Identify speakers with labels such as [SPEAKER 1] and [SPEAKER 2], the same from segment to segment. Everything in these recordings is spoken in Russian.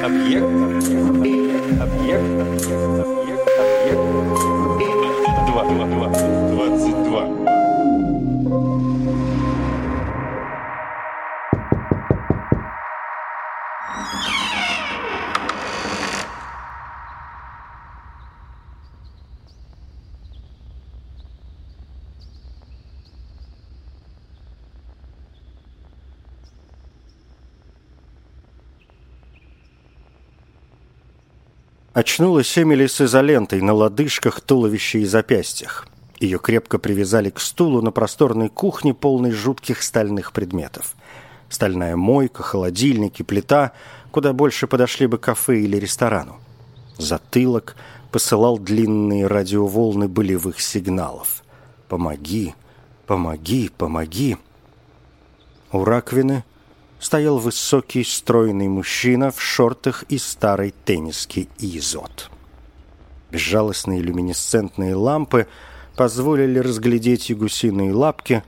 [SPEAKER 1] Объект. Объект. Объект. Объект. 22. 22. 22.
[SPEAKER 2] Очнулась Эмили с изолентой на лодыжках, туловище и запястьях. Ее крепко привязали к стулу на просторной кухне, полной жутких стальных предметов. Стальная мойка, холодильник и плита куда больше подошли бы кафе или ресторану. Затылок посылал длинные радиоволны болевых сигналов. «Помоги! Помоги! Помоги!» У раковины стоял высокий, стройный мужчина в шортах и старой тенниске «Изот». Безжалостные люминесцентные лампы позволили разглядеть и гусиные лапки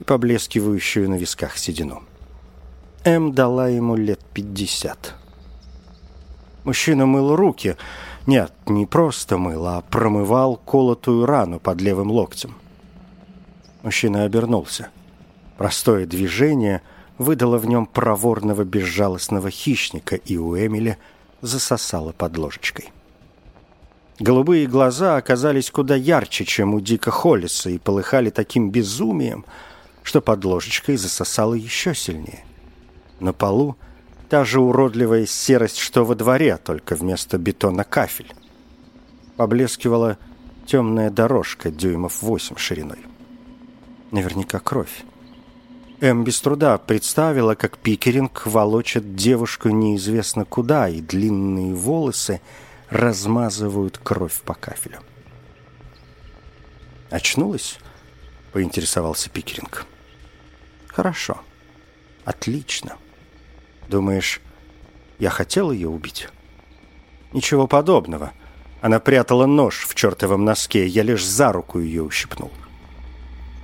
[SPEAKER 2] и поблескивающую на висках седину. М дала ему лет пятьдесят. Мужчина мыл руки. Нет, не просто мыл, а промывал колотую рану под левым локтем. Мужчина обернулся. Простое движение выдало в нем проворного безжалостного хищника, и у Эмили засосало под ложечкой. Голубые глаза оказались куда ярче, чем у Дика Холлиса, и полыхали таким безумием, что под ложечкой засосало еще сильнее. На полу та же уродливая серость, что во дворе, только вместо бетона кафель. Поблескивала темная дорожка дюймов восемь шириной. Наверняка кровь. Эм без труда представила, как Пикеринг волочит девушку неизвестно куда, и длинные волосы размазывают кровь по кафелю. «Очнулась?» — поинтересовался Пикеринг. «Хорошо. Отлично. Думаешь, я хотел ее убить?» «Ничего подобного. Она прятала нож в чертовом носке, я лишь за руку ее ущипнул».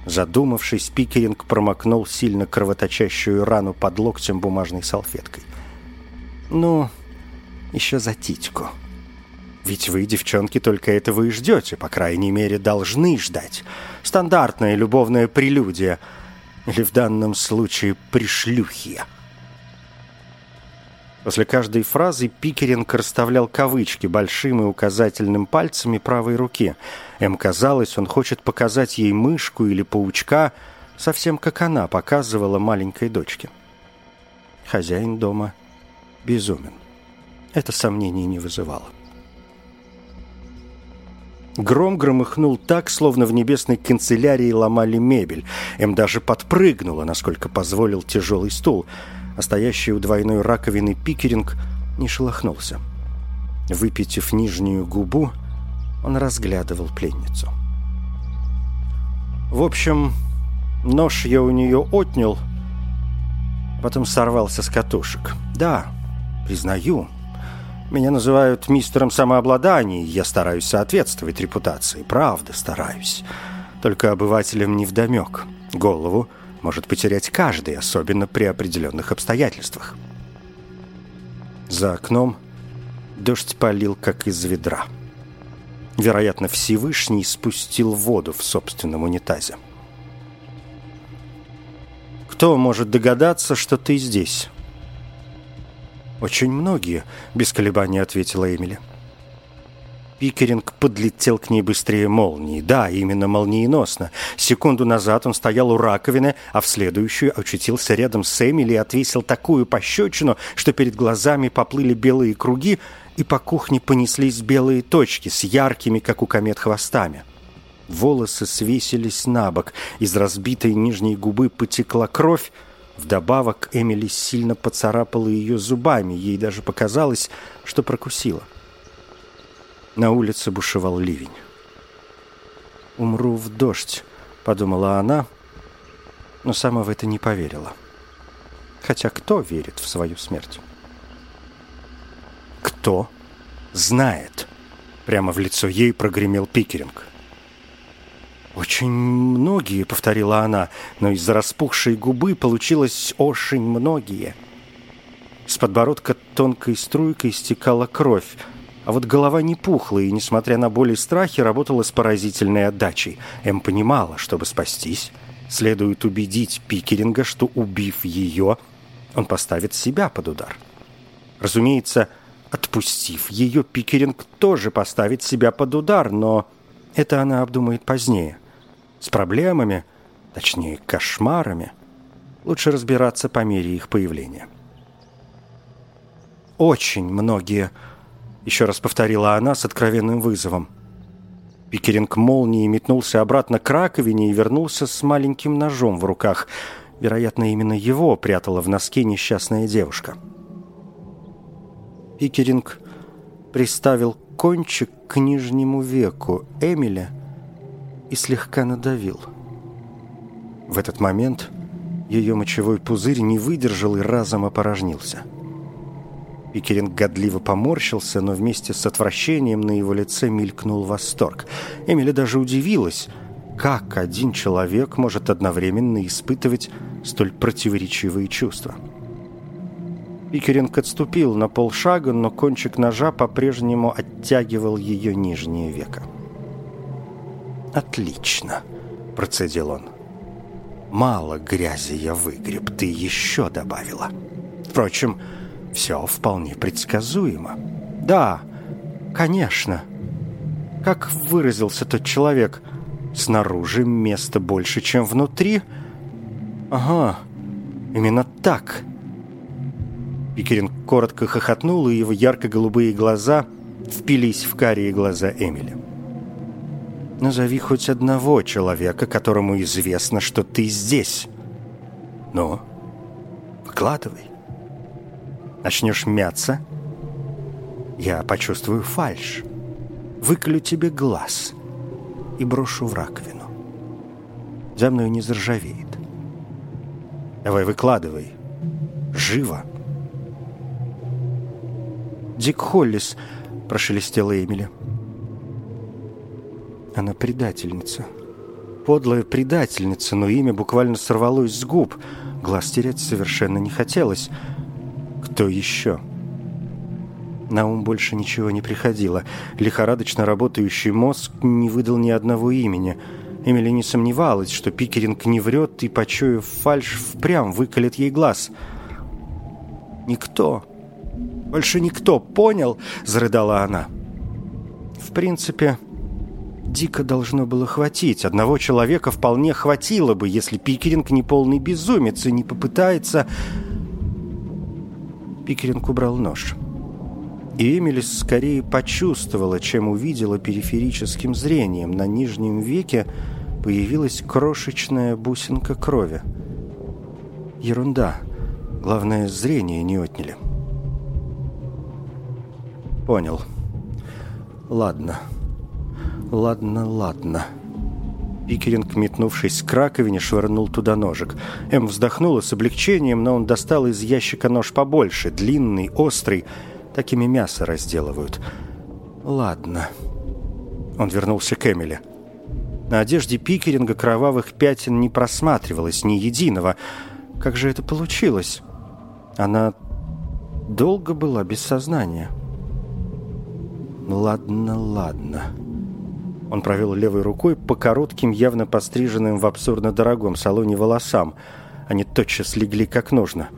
[SPEAKER 2] Задумавшись, Пикеринг промокнул сильно кровоточащую рану под локтем бумажной салфеткой. «Ну, еще за титьку. Ведь вы, девчонки, только этого и ждете, по крайней мере, должны ждать. Стандартная любовная прелюдия, или в данном случае пришлюхия». После каждой фразы Пикеринг расставлял кавычки большим и указательным пальцами правой руки. Эм казалось, он хочет показать ей мышку или паучка, совсем как она показывала маленькой дочке. Хозяин дома безумен. Это сомнений не вызывало. Гром громыхнул так, словно в небесной канцелярии ломали мебель. Эм даже подпрыгнула, насколько позволил тяжелый стул – а стоящий у двойной раковины Пикеринг не шелохнулся. Выпитив нижнюю губу, он разглядывал пленницу. В общем, нож я у нее отнял, потом сорвался с катушек. Да, признаю, меня называют мистером самообладания, я стараюсь соответствовать репутации. Правда, стараюсь. Только обывателям невдомек. Голову – может потерять каждый, особенно при определенных обстоятельствах. За окном дождь полил, как из ведра. Вероятно, Всевышний спустил воду в собственном унитазе. «Кто может догадаться, что ты здесь?» «Очень многие», — без колебаний ответила Эмили. Пикеринг подлетел к ней быстрее молнии. Да, именно молниеносно. Секунду назад он стоял у раковины, а в следующую очутился рядом с Эмили и отвесил такую пощечину, что перед глазами поплыли белые круги, и по кухне понеслись белые точки с яркими, как у комет, хвостами. Волосы свесились на бок, из разбитой нижней губы потекла кровь, Вдобавок Эмили сильно поцарапала ее зубами, ей даже показалось, что прокусила. На улице бушевал ливень. «Умру в дождь», — подумала она, но сама в это не поверила. Хотя кто верит в свою смерть? «Кто знает?» — прямо в лицо ей прогремел Пикеринг. «Очень многие», — повторила она, но из-за распухшей губы получилось «очень многие». С подбородка тонкой струйкой стекала кровь, а вот голова не пухла и, несмотря на боль и страхи, работала с поразительной отдачей. Эм понимала, чтобы спастись, следует убедить Пикеринга, что, убив ее, он поставит себя под удар. Разумеется, отпустив ее, Пикеринг тоже поставит себя под удар, но это она обдумает позднее. С проблемами, точнее, кошмарами, лучше разбираться по мере их появления. «Очень многие», — еще раз повторила она с откровенным вызовом. Пикеринг молнией метнулся обратно к раковине и вернулся с маленьким ножом в руках. Вероятно, именно его прятала в носке несчастная девушка. Пикеринг приставил кончик к нижнему веку Эмиля и слегка надавил. В этот момент ее мочевой пузырь не выдержал и разом опорожнился. Пикеринг годливо поморщился, но вместе с отвращением на его лице мелькнул восторг. Эмили даже удивилась, как один человек может одновременно испытывать столь противоречивые чувства. Пикеринг отступил на полшага, но кончик ножа по-прежнему оттягивал ее нижнее веко. «Отлично», — процедил он. «Мало грязи я выгреб, ты еще добавила. Впрочем, все вполне предсказуемо. Да, конечно. Как выразился тот человек, снаружи места больше, чем внутри? Ага, именно так. Пикерин коротко хохотнул, и его ярко-голубые глаза впились в карие глаза Эмили. «Назови хоть одного человека, которому известно, что ты здесь. Ну, выкладывай» начнешь мяться, я почувствую фальшь, выклю тебе глаз и брошу в раковину. За мной не заржавеет. Давай выкладывай. Живо. Дик Холлис, прошелестела Эмили. Она предательница. Подлая предательница, но имя буквально сорвалось с губ. Глаз терять совершенно не хотелось. Кто еще? На ум больше ничего не приходило. Лихорадочно работающий мозг не выдал ни одного имени. Эмили не сомневалась, что Пикеринг не врет и, почуяв фальшь, впрямь выколет ей глаз. «Никто. Больше никто. Понял?» – зарыдала она. В принципе, дико должно было хватить. Одного человека вполне хватило бы, если Пикеринг не полный безумец и не попытается Пикеринг убрал нож. И Эмили скорее почувствовала, чем увидела периферическим зрением. На нижнем веке появилась крошечная бусинка крови. Ерунда. Главное, зрение не отняли. Понял. Ладно. Ладно, ладно. Пикеринг, метнувшись к раковине, швырнул туда ножик. Эм вздохнула с облегчением, но он достал из ящика нож побольше, длинный, острый. Такими мясо разделывают. «Ладно». Он вернулся к Эмили. На одежде Пикеринга кровавых пятен не просматривалось ни единого. Как же это получилось? Она долго была без сознания. «Ладно, ладно». Он провел левой рукой по коротким, явно постриженным в абсурдно дорогом салоне волосам. Они тотчас легли как нужно.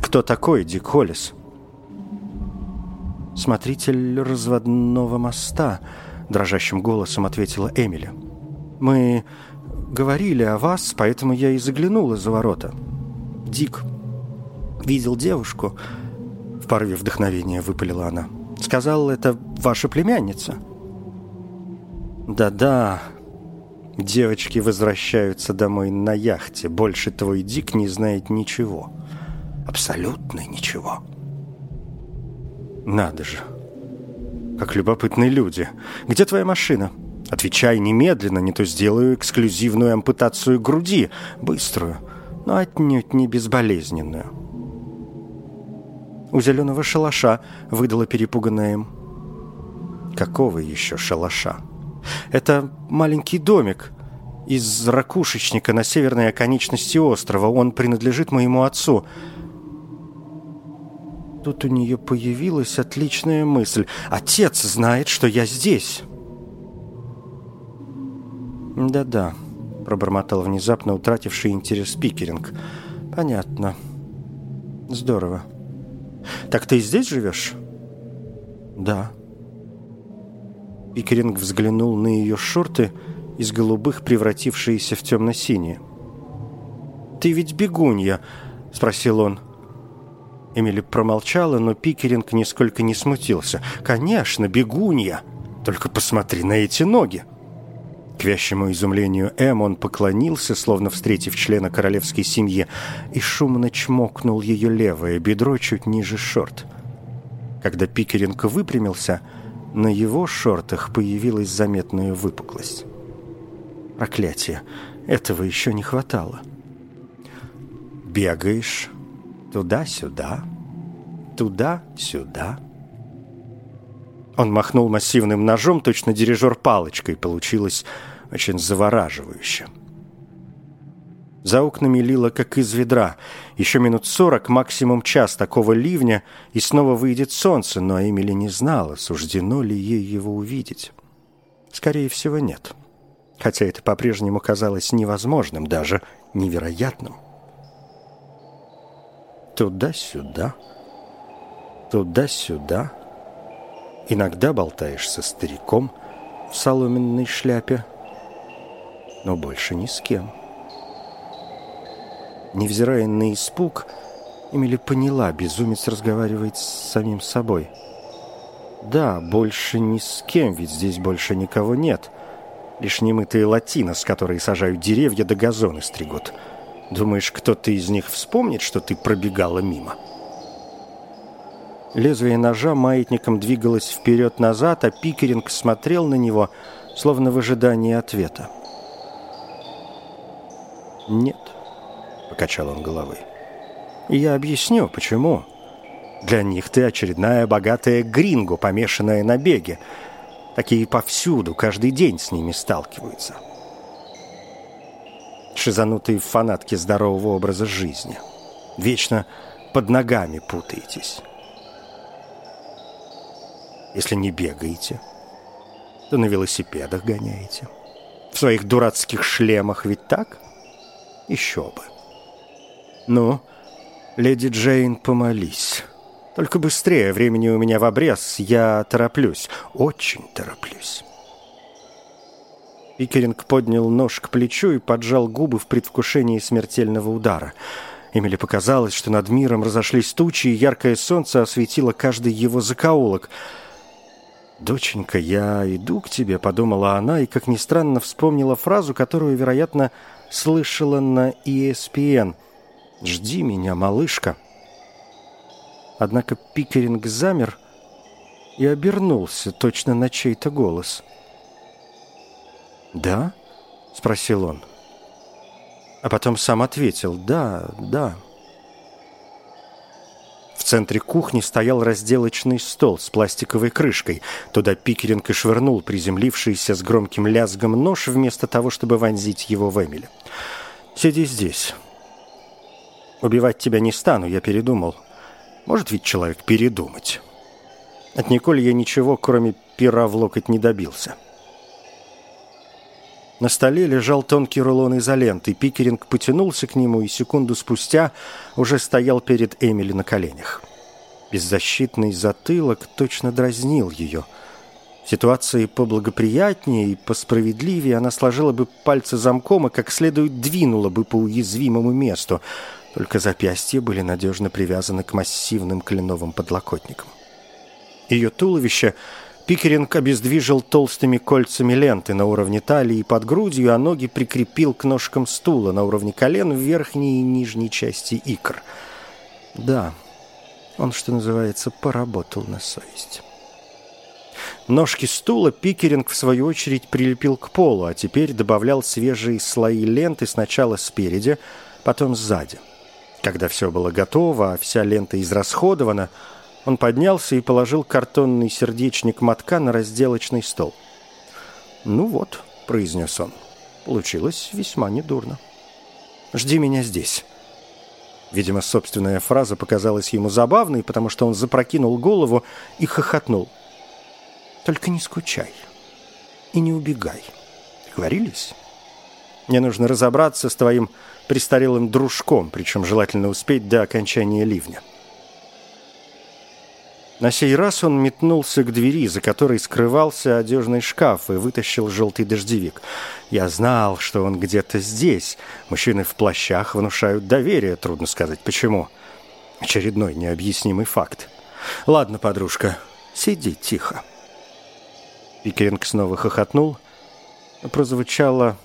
[SPEAKER 2] «Кто такой Дик Холлис?» «Смотритель разводного моста», — дрожащим голосом ответила Эмили. «Мы говорили о вас, поэтому я и заглянула за ворота. Дик видел девушку». В порыве вдохновения выпалила она. «Сказал, это ваша племянница». Да-да, девочки возвращаются домой на яхте. Больше твой Дик не знает ничего. Абсолютно ничего. Надо же. Как любопытные люди. Где твоя машина? Отвечай немедленно, не то сделаю эксклюзивную ампутацию груди. Быструю, но отнюдь не безболезненную. У зеленого шалаша выдала перепуганная им. Какого еще шалаша? Это маленький домик из ракушечника на северной оконечности острова. Он принадлежит моему отцу. Тут у нее появилась отличная мысль. «Отец знает, что я здесь!» «Да-да», — пробормотал внезапно утративший интерес Пикеринг. «Понятно. Здорово. Так ты здесь живешь?» «Да». Пикеринг взглянул на ее шорты, из голубых превратившиеся в темно-синие. «Ты ведь бегунья?» — спросил он. Эмили промолчала, но Пикеринг нисколько не смутился. «Конечно, бегунья! Только посмотри на эти ноги!» К вящему изумлению Эм он поклонился, словно встретив члена королевской семьи, и шумно чмокнул ее левое бедро чуть ниже шорт. Когда Пикеринг выпрямился, на его шортах появилась заметная выпуклость. Проклятие! Этого еще не хватало. «Бегаешь туда-сюда, туда-сюда». Он махнул массивным ножом, точно дирижер палочкой. Получилось очень завораживающе. За окнами лило, как из ведра. Еще минут сорок, максимум час такого ливня, и снова выйдет солнце, но Эмили не знала, суждено ли ей его увидеть. Скорее всего, нет. Хотя это по-прежнему казалось невозможным, даже невероятным. Туда-сюда, туда-сюда. Иногда болтаешь со стариком в соломенной шляпе, но больше ни с кем. Невзирая на испуг, Эмили поняла, безумец разговаривает с самим собой. Да, больше ни с кем, ведь здесь больше никого нет. Лишь немытые латинос, которые сажают деревья да газоны стригут. Думаешь, кто-то из них вспомнит, что ты пробегала мимо? Лезвие ножа маятником двигалось вперед-назад, а Пикеринг смотрел на него, словно в ожидании ответа. «Нет», — покачал он головой. «И я объясню, почему. Для них ты очередная богатая гринго, помешанная на беге. Такие повсюду, каждый день с ними сталкиваются. Шизанутые фанатки здорового образа жизни. Вечно под ногами путаетесь. Если не бегаете, то на велосипедах гоняете. В своих дурацких шлемах ведь так?» Еще бы. Ну, леди Джейн, помолись. Только быстрее, времени у меня в обрез, я тороплюсь, очень тороплюсь. Пикеринг поднял нож к плечу и поджал губы в предвкушении смертельного удара. Эмили показалось, что над миром разошлись тучи, и яркое солнце осветило каждый его закоулок. «Доченька, я иду к тебе», — подумала она, и, как ни странно, вспомнила фразу, которую, вероятно, слышала на ESPN «Жди меня, малышка». Однако Пикеринг замер и обернулся точно на чей-то голос. «Да?» — спросил он. А потом сам ответил «Да, да». В центре кухни стоял разделочный стол с пластиковой крышкой. Туда Пикеринг и швырнул приземлившийся с громким лязгом нож вместо того, чтобы вонзить его в Эмили. «Сиди здесь. Убивать тебя не стану, я передумал. Может ведь человек передумать?» От Николь я ничего, кроме пера в локоть, не добился. На столе лежал тонкий рулон изоленты. Пикеринг потянулся к нему и секунду спустя уже стоял перед Эмили на коленях. Беззащитный затылок точно дразнил ее. В ситуации поблагоприятнее и посправедливее она сложила бы пальцы замком и как следует двинула бы по уязвимому месту. Только запястья были надежно привязаны к массивным кленовым подлокотникам. Ее туловище – Пикеринг обездвижил толстыми кольцами ленты на уровне талии и под грудью, а ноги прикрепил к ножкам стула на уровне колен в верхней и нижней части икр. Да, он, что называется, поработал на совесть. Ножки стула Пикеринг, в свою очередь, прилепил к полу, а теперь добавлял свежие слои ленты сначала спереди, потом сзади. Когда все было готово, а вся лента израсходована – он поднялся и положил картонный сердечник мотка на разделочный стол. «Ну вот», — произнес он, — «получилось весьма недурно. Жди меня здесь». Видимо, собственная фраза показалась ему забавной, потому что он запрокинул голову и хохотнул. «Только не скучай и не убегай. Говорились? Мне нужно разобраться с твоим престарелым дружком, причем желательно успеть до окончания ливня». На сей раз он метнулся к двери, за которой скрывался одежный шкаф, и вытащил желтый дождевик. Я знал, что он где-то здесь. Мужчины в плащах внушают доверие, трудно сказать почему. Очередной необъяснимый факт. «Ладно, подружка, сиди тихо». Пикеринг снова хохотнул. Прозвучало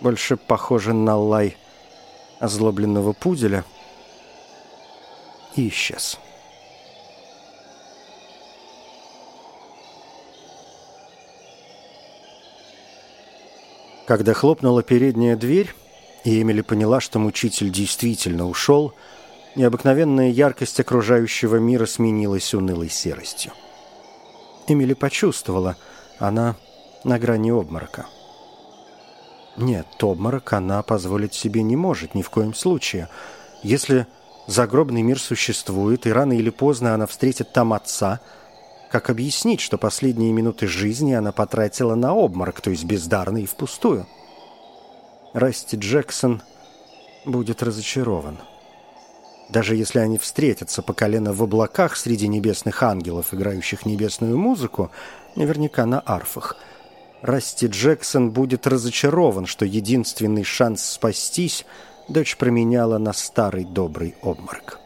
[SPEAKER 2] больше похоже на лай озлобленного пуделя и исчез. Когда хлопнула передняя дверь, и Эмили поняла, что мучитель действительно ушел, необыкновенная яркость окружающего мира сменилась унылой серостью. Эмили почувствовала, она на грани обморока. Нет, обморок она позволить себе не может ни в коем случае. Если загробный мир существует, и рано или поздно она встретит там отца – как объяснить, что последние минуты жизни она потратила на обморок, то есть бездарно и впустую? Расти Джексон будет разочарован. Даже если они встретятся по колено в облаках среди небесных ангелов, играющих небесную музыку, наверняка на арфах, Расти Джексон будет разочарован, что единственный шанс спастись дочь променяла на старый добрый обморок.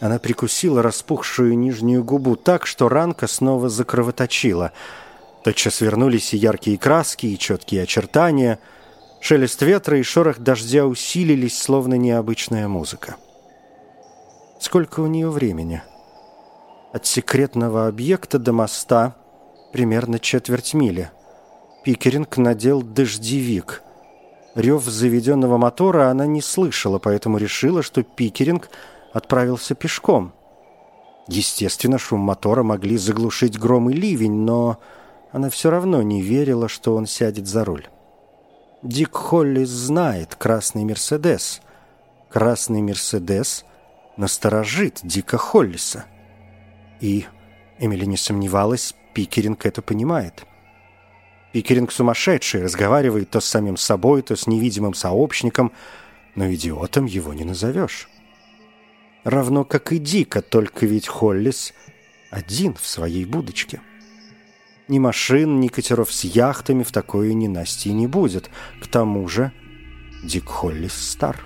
[SPEAKER 2] Она прикусила распухшую нижнюю губу так, что ранка снова закровоточила. Тотчас вернулись и яркие краски, и четкие очертания. Шелест ветра и шорох дождя усилились, словно необычная музыка. Сколько у нее времени? От секретного объекта до моста примерно четверть мили. Пикеринг надел дождевик. Рев заведенного мотора она не слышала, поэтому решила, что Пикеринг — отправился пешком. Естественно, шум мотора могли заглушить гром и ливень, но она все равно не верила, что он сядет за руль. Дик Холлис знает красный Мерседес. Красный Мерседес насторожит Дика Холлиса. И Эмили не сомневалась, Пикеринг это понимает. Пикеринг сумасшедший, разговаривает то с самим собой, то с невидимым сообщником, но идиотом его не назовешь равно как и Дика, только ведь Холлис один в своей будочке. Ни машин, ни катеров с яхтами в такое ненастье не будет. К тому же Дик Холлис стар.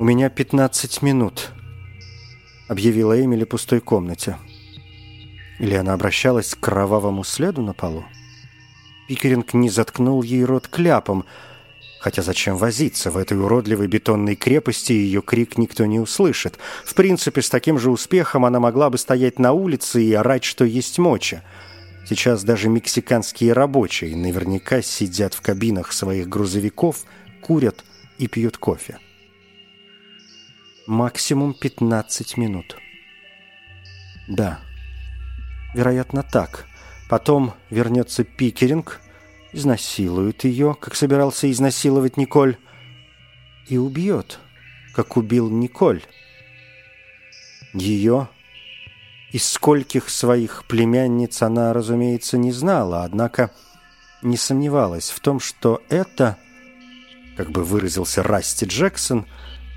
[SPEAKER 2] «У меня 15 минут», — объявила Эмили пустой комнате. Или она обращалась к кровавому следу на полу? Пикеринг не заткнул ей рот кляпом — Хотя зачем возиться? В этой уродливой бетонной крепости ее крик никто не услышит. В принципе, с таким же успехом она могла бы стоять на улице и орать, что есть моча. Сейчас даже мексиканские рабочие наверняка сидят в кабинах своих грузовиков, курят и пьют кофе. Максимум 15 минут. Да, вероятно так. Потом вернется Пикеринг – изнасилует ее, как собирался изнасиловать Николь, и убьет, как убил Николь. Ее из скольких своих племянниц она, разумеется, не знала, однако не сомневалась в том, что это, как бы выразился Расти Джексон,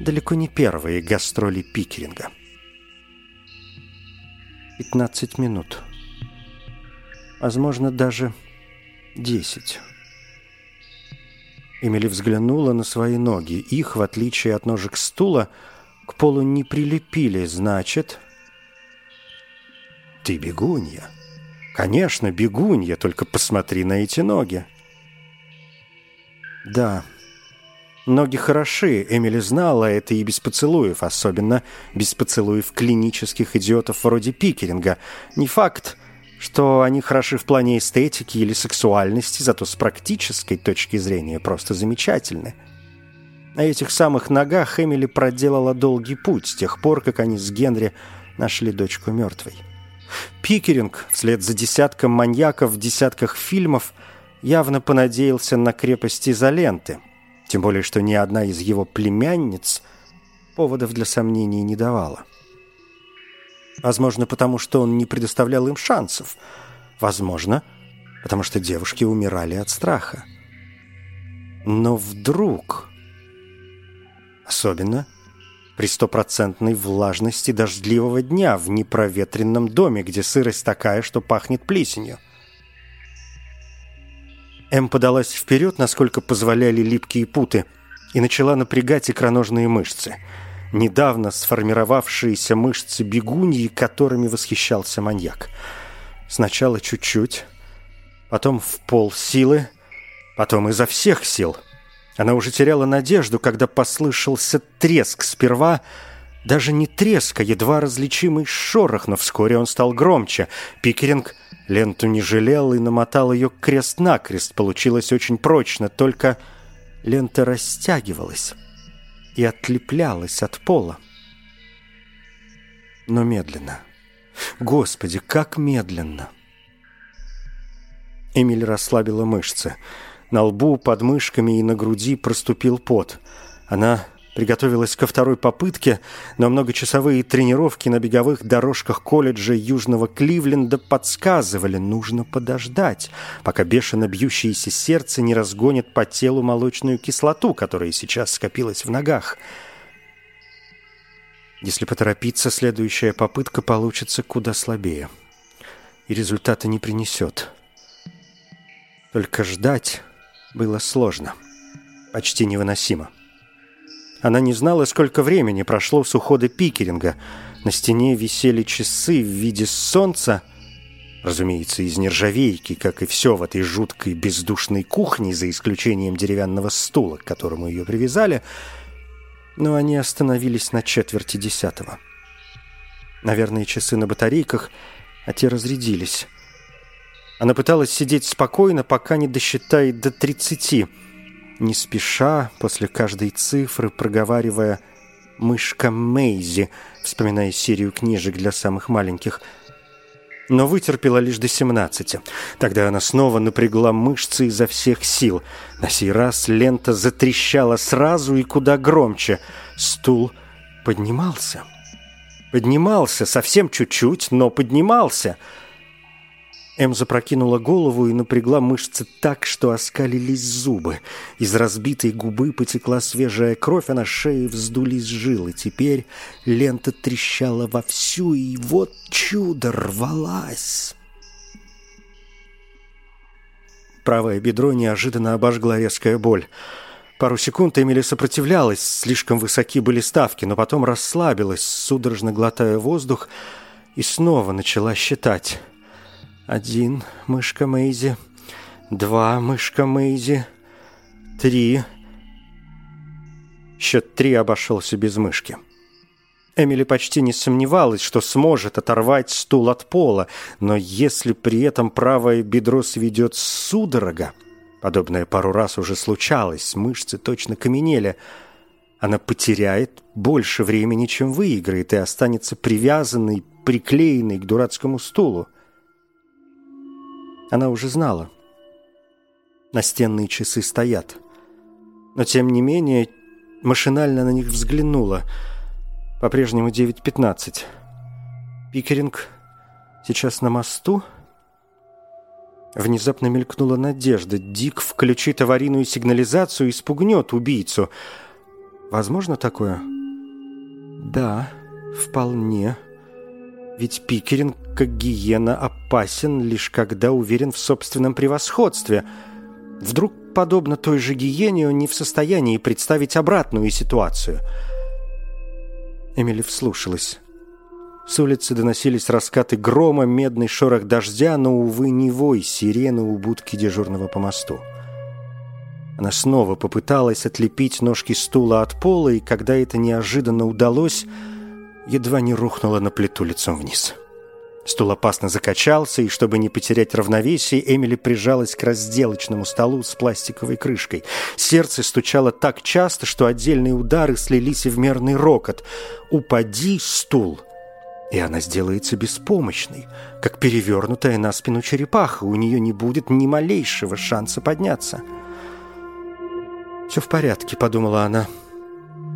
[SPEAKER 2] далеко не первые гастроли Пикеринга. 15 минут. Возможно, даже Десять. Эмили взглянула на свои ноги. Их, в отличие от ножек стула, к полу не прилепили, значит... Ты бегунья. Конечно, бегунья, только посмотри на эти ноги. Да, ноги хороши, Эмили знала это и без поцелуев, особенно без поцелуев клинических идиотов вроде Пикеринга. Не факт, что они хороши в плане эстетики или сексуальности, зато с практической точки зрения просто замечательны. На этих самых ногах Эмили проделала долгий путь с тех пор, как они с Генри нашли дочку мертвой. Пикеринг, вслед за десятком маньяков в десятках фильмов, явно понадеялся на крепость изоленты, тем более что ни одна из его племянниц поводов для сомнений не давала. Возможно, потому что он не предоставлял им шансов. Возможно, потому что девушки умирали от страха. Но вдруг... Особенно при стопроцентной влажности дождливого дня в непроветренном доме, где сырость такая, что пахнет плесенью. Эм подалась вперед, насколько позволяли липкие путы, и начала напрягать икроножные мышцы – недавно сформировавшиеся мышцы бегуньи, которыми восхищался маньяк. Сначала чуть-чуть, потом в пол силы, потом изо всех сил. Она уже теряла надежду, когда послышался треск. Сперва даже не треск, а едва различимый шорох, но вскоре он стал громче. Пикеринг ленту не жалел и намотал ее крест-накрест. Получилось очень прочно, только лента растягивалась и отлеплялась от пола. Но медленно. Господи, как медленно! Эмиль расслабила мышцы. На лбу, под мышками и на груди проступил пот. Она Приготовилась ко второй попытке, но многочасовые тренировки на беговых дорожках колледжа Южного Кливленда подсказывали, нужно подождать, пока бешено бьющееся сердце не разгонит по телу молочную кислоту, которая сейчас скопилась в ногах. Если поторопиться, следующая попытка получится куда слабее. И результата не принесет. Только ждать было сложно. Почти невыносимо. Она не знала, сколько времени прошло с ухода Пикеринга. На стене висели часы в виде солнца, разумеется, из нержавейки, как и все в этой жуткой бездушной кухне, за исключением деревянного стула, к которому ее привязали, но они остановились на четверти десятого. Наверное, часы на батарейках, а те разрядились. Она пыталась сидеть спокойно, пока не досчитает до тридцати – не спеша, после каждой цифры, проговаривая «мышка Мейзи», вспоминая серию книжек для самых маленьких, но вытерпела лишь до 17. Тогда она снова напрягла мышцы изо всех сил. На сей раз лента затрещала сразу и куда громче. Стул поднимался. Поднимался, совсем чуть-чуть, но поднимался — Эм запрокинула голову и напрягла мышцы так, что оскалились зубы. Из разбитой губы потекла свежая кровь, а на шее вздулись жилы. Теперь лента трещала вовсю, и вот чудо рвалась. Правое бедро неожиданно обожгла резкая боль. Пару секунд Эмили сопротивлялась, слишком высоки были ставки, но потом расслабилась, судорожно глотая воздух, и снова начала считать. Один, мышка Мэйзи. Два, мышка Мэйзи. Три. Счет три обошелся без мышки. Эмили почти не сомневалась, что сможет оторвать стул от пола, но если при этом правое бедро сведет судорога, подобное пару раз уже случалось, мышцы точно каменели, она потеряет больше времени, чем выиграет, и останется привязанной, приклеенной к дурацкому стулу. Она уже знала. Настенные часы стоят. Но, тем не менее, машинально на них взглянула. По-прежнему 9.15. Пикеринг сейчас на мосту? Внезапно мелькнула надежда. Дик включит аварийную сигнализацию и спугнет убийцу. Возможно такое? Да, вполне. Ведь Пикеринг, как гиена, опасен лишь когда уверен в собственном превосходстве. Вдруг, подобно той же гиене, он не в состоянии представить обратную ситуацию. Эмили вслушалась. С улицы доносились раскаты грома, медный шорох дождя, но, увы, не вой сирены у будки дежурного по мосту. Она снова попыталась отлепить ножки стула от пола, и когда это неожиданно удалось, едва не рухнула на плиту лицом вниз. Стул опасно закачался, и чтобы не потерять равновесие, Эмили прижалась к разделочному столу с пластиковой крышкой. Сердце стучало так часто, что отдельные удары слились в мерный рокот. «Упади, стул!» и она сделается беспомощной, как перевернутая на спину черепаха. У нее не будет ни малейшего шанса подняться. «Все в порядке», — подумала она.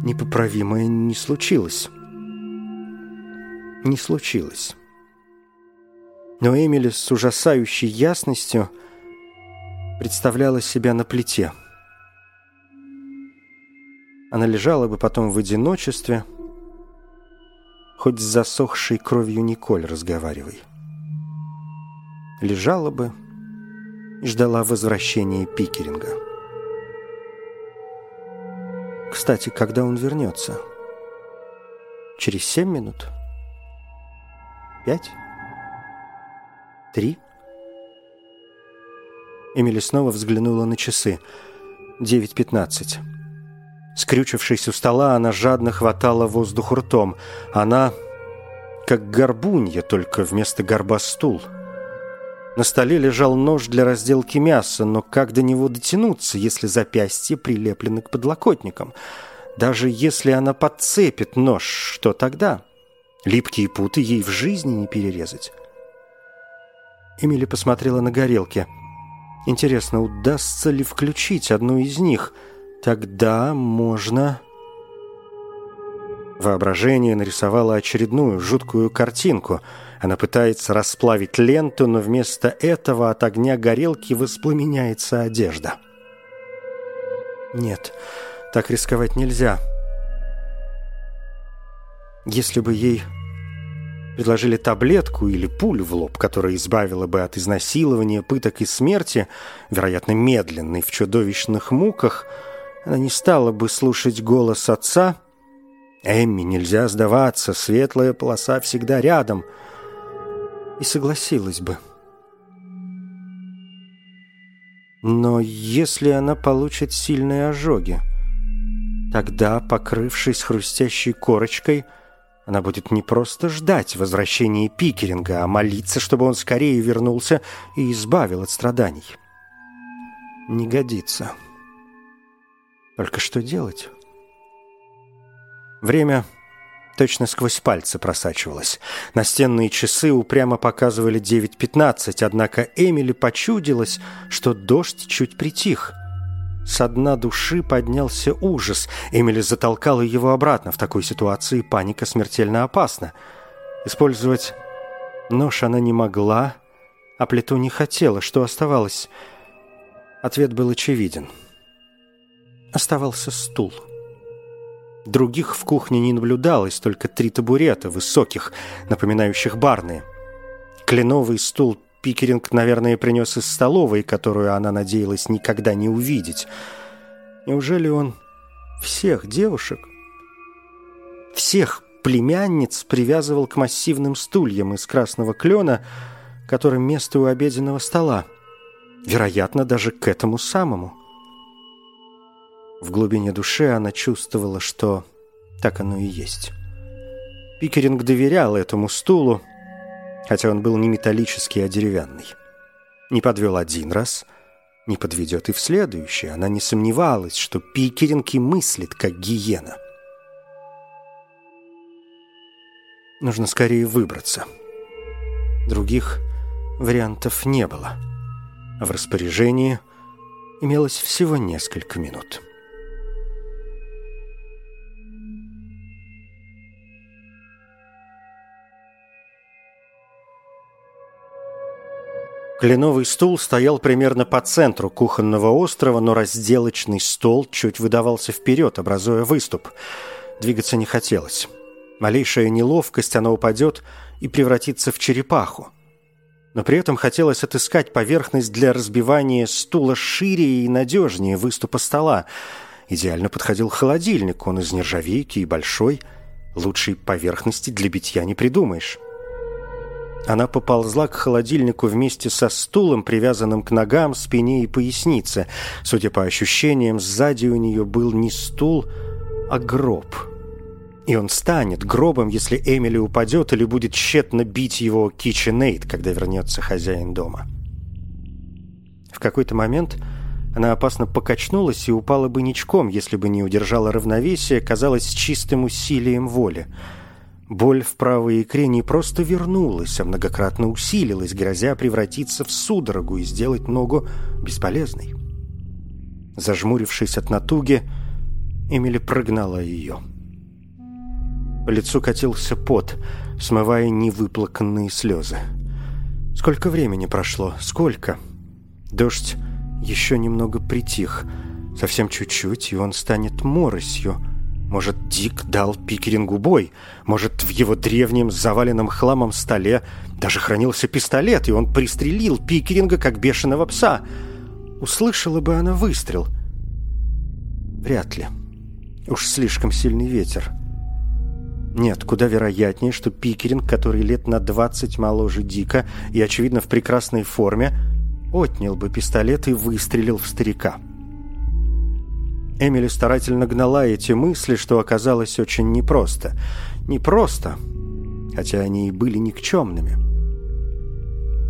[SPEAKER 2] «Непоправимое не случилось». Не случилось. Но Эмили с ужасающей ясностью представляла себя на плите. Она лежала бы потом в одиночестве, хоть с засохшей кровью Николь разговаривай. Лежала бы и ждала возвращения Пикеринга. Кстати, когда он вернется? Через семь минут? Пять? Три? Эмили снова взглянула на часы. Девять пятнадцать. Скрючившись у стола, она жадно хватала воздух ртом. Она как горбунья, только вместо горба стул. На столе лежал нож для разделки мяса, но как до него дотянуться, если запястье прилеплено к подлокотникам? Даже если она подцепит нож, что тогда? Липкие путы ей в жизни не перерезать. Эмили посмотрела на горелки. Интересно, удастся ли включить одну из них – Тогда можно... Воображение нарисовало очередную жуткую картинку. Она пытается расплавить ленту, но вместо этого от огня горелки воспламеняется одежда. Нет, так рисковать нельзя. Если бы ей предложили таблетку или пулю в лоб, которая избавила бы от изнасилования, пыток и смерти, вероятно, медленной в чудовищных муках – она не стала бы слушать голос отца. «Эмми, нельзя сдаваться, светлая полоса всегда рядом». И согласилась бы. Но если она получит сильные ожоги, тогда, покрывшись хрустящей корочкой, она будет не просто ждать возвращения Пикеринга, а молиться, чтобы он скорее вернулся и избавил от страданий. Не годится. Только что делать? Время точно сквозь пальцы просачивалось. Настенные часы упрямо показывали 9.15, однако Эмили почудилось, что дождь чуть притих. Со дна души поднялся ужас. Эмили затолкала его обратно. В такой ситуации паника смертельно опасна. Использовать нож она не могла, а плиту не хотела. Что оставалось? Ответ был очевиден — оставался стул. Других в кухне не наблюдалось, только три табурета, высоких, напоминающих барные. Кленовый стул Пикеринг, наверное, принес из столовой, которую она надеялась никогда не увидеть. Неужели он всех девушек, всех племянниц привязывал к массивным стульям из красного клена, которым место у обеденного стола? Вероятно, даже к этому самому. В глубине души она чувствовала, что так оно и есть. Пикеринг доверял этому стулу, хотя он был не металлический, а деревянный. Не подвел один раз, не подведет и в следующий. Она не сомневалась, что Пикеринг и мыслит, как гиена. Нужно скорее выбраться. Других вариантов не было. В распоряжении имелось всего несколько минут. Кленовый стул стоял примерно по центру кухонного острова, но разделочный стол чуть выдавался вперед, образуя выступ. Двигаться не хотелось. Малейшая неловкость, она упадет и превратится в черепаху. Но при этом хотелось отыскать поверхность для разбивания стула шире и надежнее выступа стола. Идеально подходил холодильник, он из нержавейки и большой. Лучшей поверхности для битья не придумаешь. Она поползла к холодильнику вместе со стулом, привязанным к ногам, спине и пояснице. Судя по ощущениям, сзади у нее был не стул, а гроб. И он станет гробом, если Эмили упадет или будет тщетно бить его KitchenAid, когда вернется хозяин дома. В какой-то момент она опасно покачнулась и упала бы ничком, если бы не удержала равновесие, казалось, чистым усилием воли – Боль в правой икре не просто вернулась, а многократно усилилась, грозя превратиться в судорогу и сделать ногу бесполезной. Зажмурившись от натуги, Эмили прогнала ее. По лицу катился пот, смывая невыплаканные слезы. Сколько времени прошло? Сколько? Дождь еще немного притих. Совсем чуть-чуть, и он станет моросью. Может, Дик дал Пикерингу бой? Может, в его древнем заваленном хламом столе даже хранился пистолет, и он пристрелил Пикеринга, как бешеного пса? Услышала бы она выстрел. Вряд ли. Уж слишком сильный ветер. Нет, куда вероятнее, что Пикеринг, который лет на двадцать моложе Дика и, очевидно, в прекрасной форме, отнял бы пистолет и выстрелил в старика. Эмили старательно гнала эти мысли, что оказалось очень непросто. Непросто, хотя они и были никчемными.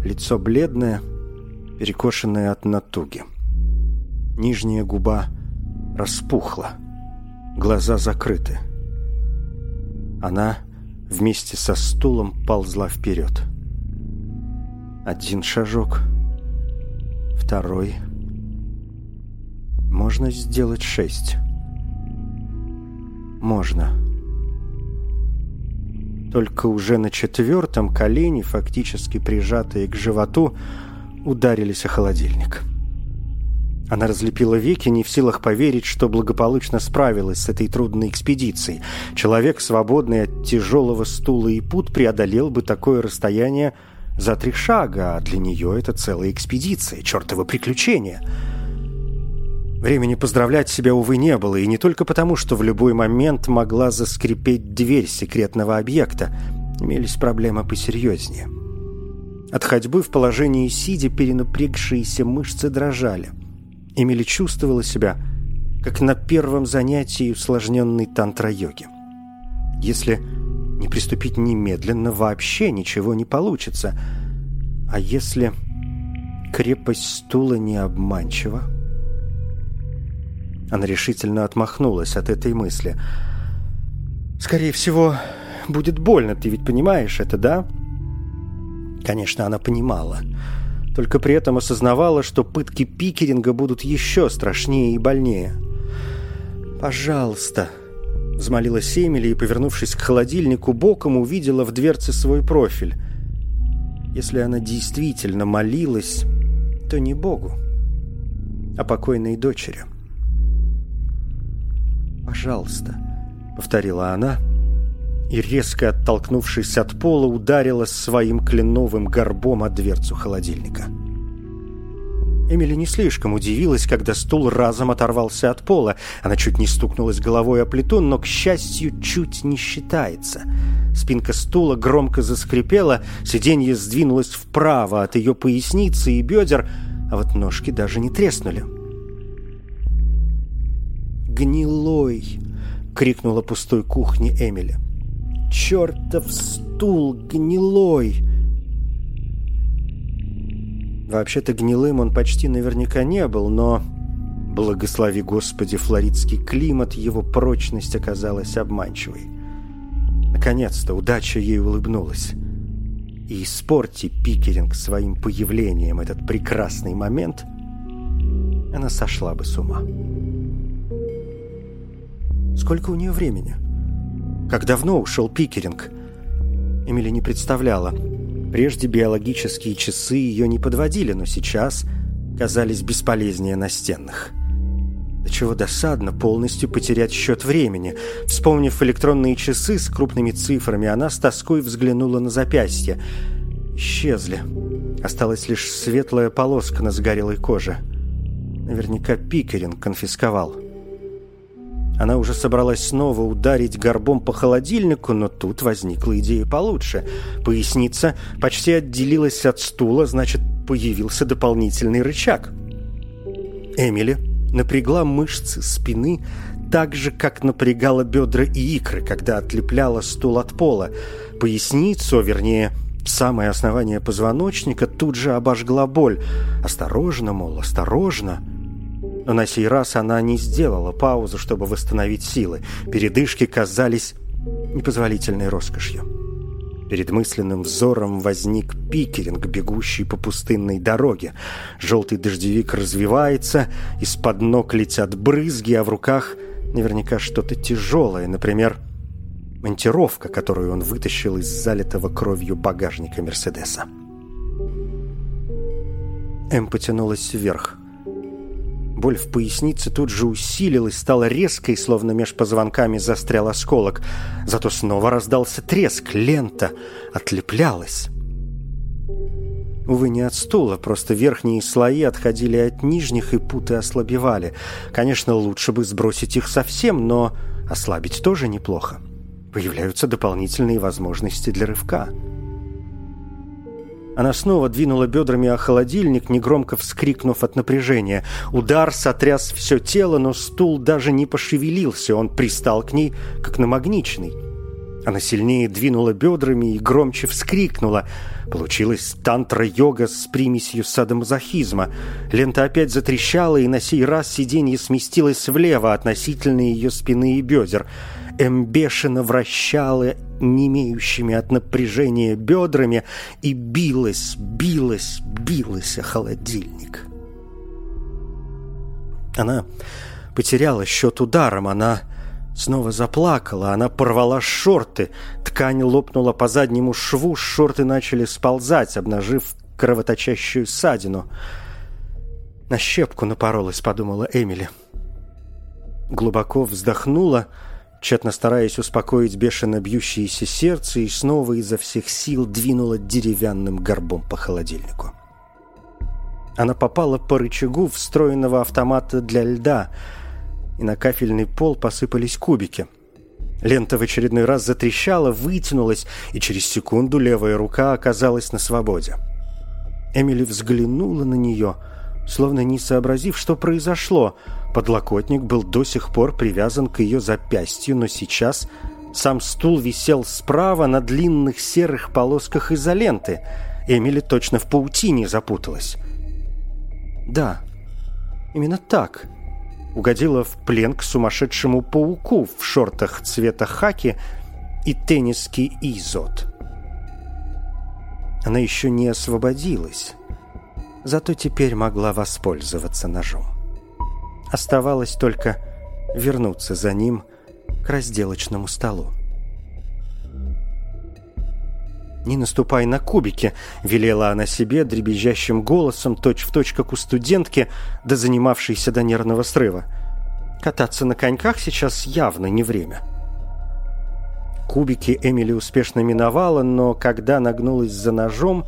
[SPEAKER 2] Лицо бледное, перекошенное от натуги. Нижняя губа распухла, глаза закрыты. Она вместе со стулом ползла вперед. Один шажок, второй. Можно сделать шесть. Можно. Только уже на четвертом колени, фактически прижатые к животу, ударились о холодильник. Она разлепила веки, не в силах поверить, что благополучно справилась с этой трудной экспедицией. Человек, свободный от тяжелого стула и пут, преодолел бы такое расстояние за три шага, а для нее это целая экспедиция, чертово приключение. Времени поздравлять себя, увы, не было, и не только потому, что в любой момент могла заскрипеть дверь секретного объекта. Имелись проблемы посерьезнее. От ходьбы в положении сидя перенапрягшиеся мышцы дрожали – Эмили чувствовала себя, как на первом занятии усложненной тантра-йоги. Если не приступить немедленно, вообще ничего не получится. А если крепость стула не обманчива? Она решительно отмахнулась от этой мысли. «Скорее всего, будет больно, ты ведь понимаешь это, да?» Конечно, она понимала. Только при этом осознавала, что пытки пикеринга будут еще страшнее и больнее. «Пожалуйста», — взмолилась Эмили и, повернувшись к холодильнику, боком увидела в дверце свой профиль. Если она действительно молилась, то не Богу, а покойной дочери. «Пожалуйста», — повторила она, — и, резко оттолкнувшись от пола, ударила своим кленовым горбом о дверцу холодильника. Эмили не слишком удивилась, когда стул разом оторвался от пола. Она чуть не стукнулась головой о плиту, но, к счастью, чуть не считается. Спинка стула громко заскрипела, сиденье сдвинулось вправо от ее поясницы и бедер, а вот ножки даже не треснули. «Гнилой!» — крикнула пустой кухни Эмили чертов стул гнилой!» Вообще-то гнилым он почти наверняка не был, но, благослови Господи, флоридский климат, его прочность оказалась обманчивой. Наконец-то удача ей улыбнулась. И испорти Пикеринг своим появлением этот прекрасный момент, она сошла бы с ума. Сколько у нее времени? Как давно ушел Пикеринг? Эмили не представляла. Прежде биологические часы ее не подводили, но сейчас казались бесполезнее настенных. До чего досадно полностью потерять счет времени. Вспомнив электронные часы с крупными цифрами, она с тоской взглянула на запястье. Исчезли. Осталась лишь светлая полоска на сгорелой коже. Наверняка Пикеринг конфисковал. Она уже собралась снова ударить горбом по холодильнику, но тут возникла идея получше. Поясница почти отделилась от стула, значит, появился дополнительный рычаг. Эмили напрягла мышцы спины так же, как напрягала бедра и икры, когда отлепляла стул от пола. Поясницу, вернее, самое основание позвоночника тут же обожгла боль. «Осторожно, мол, осторожно!» Но на сей раз она не сделала паузу, чтобы восстановить силы. Передышки казались непозволительной роскошью. Перед мысленным взором возник пикеринг, бегущий по пустынной дороге. Желтый дождевик развивается, из-под ног летят брызги, а в руках наверняка что-то тяжелое, например, монтировка, которую он вытащил из залитого кровью багажника Мерседеса. М потянулась вверх. Боль в пояснице тут же усилилась, стала резкой, словно меж позвонками застрял осколок. Зато снова раздался треск, лента отлеплялась. Увы, не от стула, просто верхние слои отходили от нижних, и путы ослабевали. Конечно, лучше бы сбросить их совсем, но ослабить тоже неплохо. Появляются дополнительные возможности для рывка. Она снова двинула бедрами о холодильник, негромко вскрикнув от напряжения. Удар сотряс все тело, но стул даже не пошевелился, он пристал к ней, как намагниченный. Она сильнее двинула бедрами и громче вскрикнула. Получилась тантра-йога с примесью садомазохизма. Лента опять затрещала, и на сей раз сиденье сместилось влево относительно ее спины и бедер. Эм вращала немеющими от напряжения бедрами и билась, билась, билась о холодильник. Она потеряла счет ударом, она снова заплакала, она порвала шорты, ткань лопнула по заднему шву, шорты начали сползать, обнажив кровоточащую ссадину. «На щепку напоролась», — подумала Эмили. Глубоко вздохнула, — тщетно стараясь успокоить бешено бьющееся сердце, и снова изо всех сил двинула деревянным горбом по холодильнику. Она попала по рычагу встроенного автомата для льда, и на кафельный пол посыпались кубики. Лента в очередной раз затрещала, вытянулась, и через секунду левая рука оказалась на свободе. Эмили взглянула на нее, словно не сообразив, что произошло — Подлокотник был до сих пор привязан к ее запястью, но сейчас сам стул висел справа на длинных серых полосках изоленты. Эмили точно в паутине запуталась. Да, именно так. Угодила в плен к сумасшедшему пауку в шортах цвета хаки и тенниски изот. Она еще не освободилась, зато теперь могла воспользоваться ножом. Оставалось только вернуться за ним к разделочному столу. «Не наступай на кубики», — велела она себе дребезжащим голосом, точь-в-точь, как у студентки, да занимавшейся до нервного срыва. «Кататься на коньках сейчас явно не время». Кубики Эмили успешно миновала, но когда нагнулась за ножом,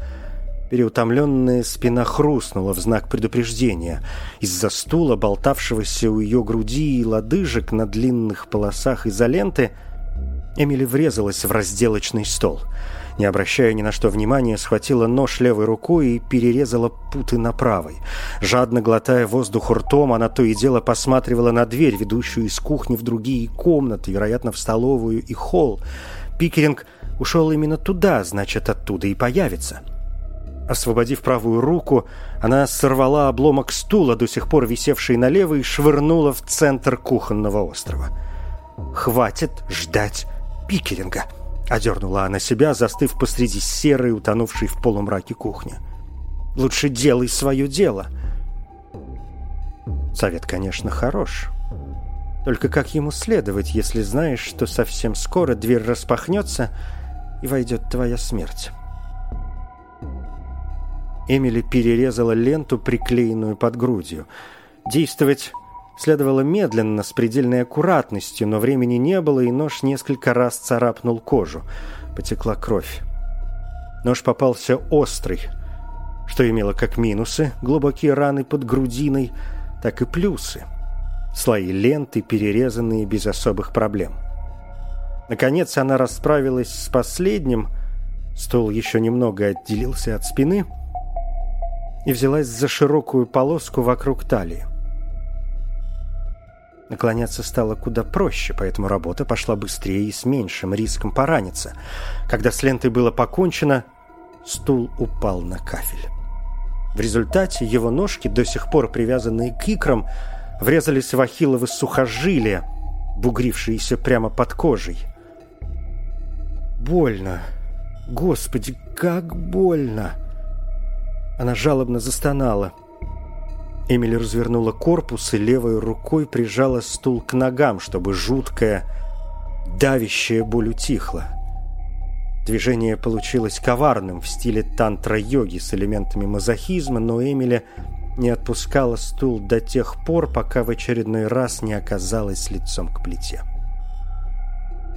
[SPEAKER 2] Переутомленная спина хрустнула в знак предупреждения. Из-за стула, болтавшегося у ее груди и лодыжек на длинных полосах изоленты, Эмили врезалась в разделочный стол. Не обращая ни на что внимания, схватила нож левой рукой и перерезала путы на правой. Жадно глотая воздух ртом, она то и дело посматривала на дверь, ведущую из кухни в другие комнаты, вероятно, в столовую и холл. Пикеринг ушел именно туда, значит, оттуда и появится. — Освободив правую руку, она сорвала обломок стула, до сих пор висевший налево, и швырнула в центр кухонного острова. «Хватит ждать пикеринга!» — одернула она себя, застыв посреди серой, утонувшей в полумраке кухни. «Лучше делай свое дело!» Совет, конечно, хорош. Только как ему следовать, если знаешь, что совсем скоро дверь распахнется и войдет твоя смерть? Эмили перерезала ленту, приклеенную под грудью. Действовать следовало медленно, с предельной аккуратностью, но времени не было, и нож несколько раз царапнул кожу. Потекла кровь. Нож попался острый, что имело как минусы, глубокие раны под грудиной, так и плюсы. Слои ленты, перерезанные без особых проблем. Наконец она расправилась с последним, стол еще немного отделился от спины — и взялась за широкую полоску вокруг талии. Наклоняться стало куда проще, поэтому работа пошла быстрее и с меньшим риском пораниться. Когда с лентой было покончено, стул упал на кафель. В результате его ножки, до сих пор привязанные к икрам, врезались в ахилловы сухожилия, бугрившиеся прямо под кожей. больно! Господи, как больно!» Она жалобно застонала. Эмили развернула корпус и левой рукой прижала стул к ногам, чтобы жуткая, давящая боль утихла. Движение получилось коварным в стиле тантра-йоги с элементами мазохизма, но Эмили не отпускала стул до тех пор, пока в очередной раз не оказалась лицом к плите.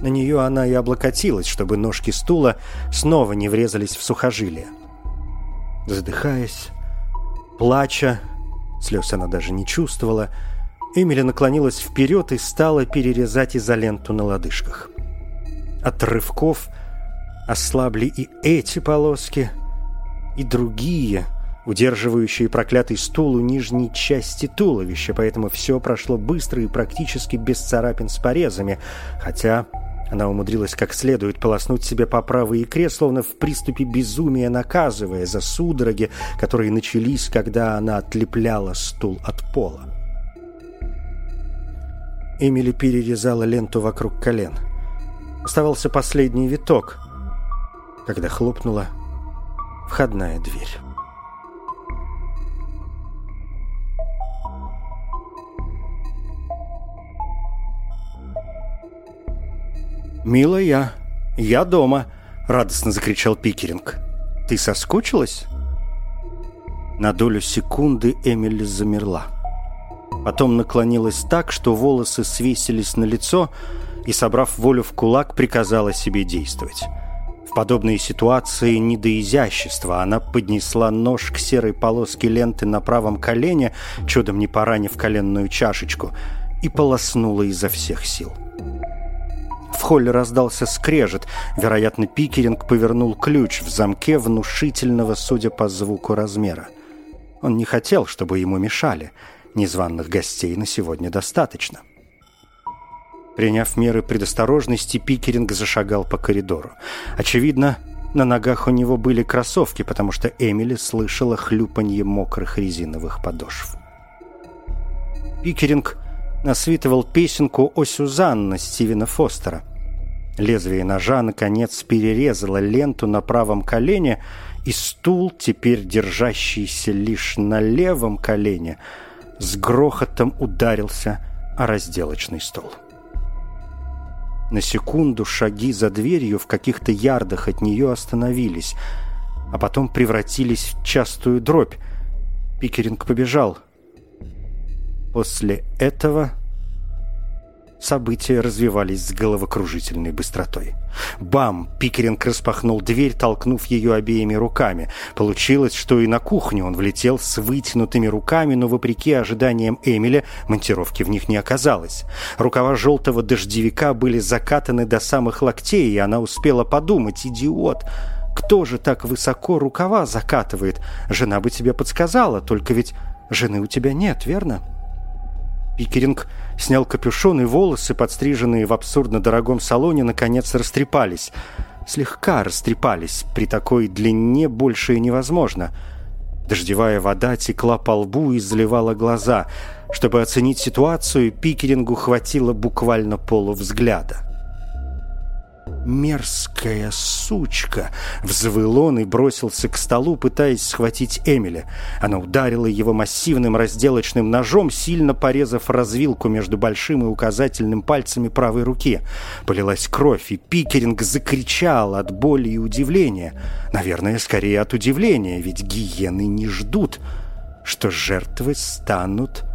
[SPEAKER 2] На нее она и облокотилась, чтобы ножки стула снова не врезались в сухожилие. Задыхаясь, плача, слез она даже не чувствовала, Эмили наклонилась вперед и стала перерезать изоленту на лодыжках. От рывков ослабли и эти полоски, и другие, удерживающие проклятый стул у нижней части туловища, поэтому все прошло быстро и практически без царапин с порезами, хотя она умудрилась как следует полоснуть себе по правой икре, словно в приступе безумия наказывая за судороги, которые начались, когда она отлепляла стул от пола. Эмили перерезала ленту вокруг колен. Оставался последний виток, когда хлопнула входная дверь. «Милая, я дома!» — радостно закричал Пикеринг. «Ты соскучилась?» На долю секунды Эмили замерла. Потом наклонилась так, что волосы свесились на лицо и, собрав волю в кулак, приказала себе действовать. В подобной ситуации не до изящества. Она поднесла нож к серой полоске ленты на правом колене, чудом не поранив коленную чашечку, и полоснула изо всех сил. В холле раздался скрежет. Вероятно, Пикеринг повернул ключ в замке внушительного, судя по звуку, размера. Он не хотел, чтобы ему мешали. Незваных гостей на сегодня достаточно. Приняв меры предосторожности, Пикеринг зашагал по коридору. Очевидно, на ногах у него были кроссовки, потому что Эмили слышала хлюпанье мокрых резиновых подошв. Пикеринг насвитывал песенку о Сюзанна Стивена Фостера. Лезвие ножа, наконец, перерезало ленту на правом колене, и стул, теперь держащийся лишь на левом колене, с грохотом ударился о разделочный стол. На секунду шаги за дверью в каких-то ярдах от нее остановились, а потом превратились в частую дробь. Пикеринг побежал — После этого события развивались с головокружительной быстротой. Бам! Пикеринг распахнул дверь, толкнув ее обеими руками. Получилось, что и на кухню он влетел с вытянутыми руками, но, вопреки ожиданиям Эмиля, монтировки в них не оказалось. Рукава желтого дождевика были закатаны до самых локтей, и она успела подумать «Идиот!» Кто же так высоко рукава закатывает? Жена бы тебе подсказала, только ведь жены у тебя нет, верно?» Пикеринг снял капюшон, и волосы, подстриженные в абсурдно дорогом салоне, наконец растрепались. Слегка растрепались. При такой длине больше и невозможно. Дождевая вода текла по лбу и заливала глаза. Чтобы оценить ситуацию, Пикерингу хватило буквально полувзгляда. «Мерзкая сучка!» — взвыл он и бросился к столу, пытаясь схватить Эмиля. Она ударила его массивным разделочным ножом, сильно порезав развилку между большим и указательным пальцами правой руки. Полилась кровь, и Пикеринг закричал от боли и удивления. Наверное, скорее от удивления, ведь гиены не ждут, что жертвы станут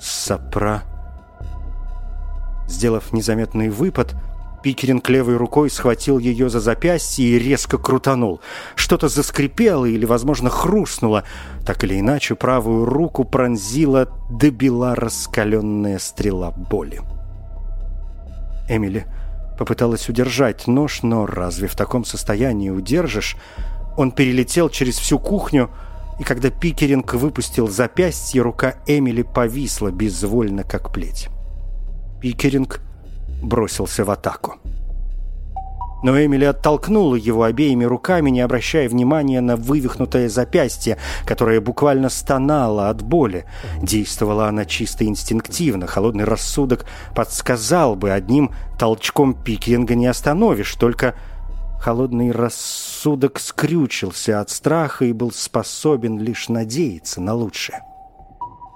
[SPEAKER 2] сопра... Сделав незаметный выпад, Пикеринг левой рукой схватил ее за запястье и резко крутанул. Что-то заскрипело или, возможно, хрустнуло. Так или иначе, правую руку пронзила добила раскаленная стрела боли. Эмили попыталась удержать нож, но разве в таком состоянии удержишь? Он перелетел через всю кухню, и когда Пикеринг выпустил запястье, рука Эмили повисла безвольно, как плеть. Пикеринг бросился в атаку. Но Эмили оттолкнула его обеими руками, не обращая внимания на вывихнутое запястье, которое буквально стонало от боли. Действовала она чисто инстинктивно. Холодный рассудок подсказал бы, одним толчком пикинга не остановишь, только Холодный рассудок скрючился от страха и был способен лишь надеяться на лучшее.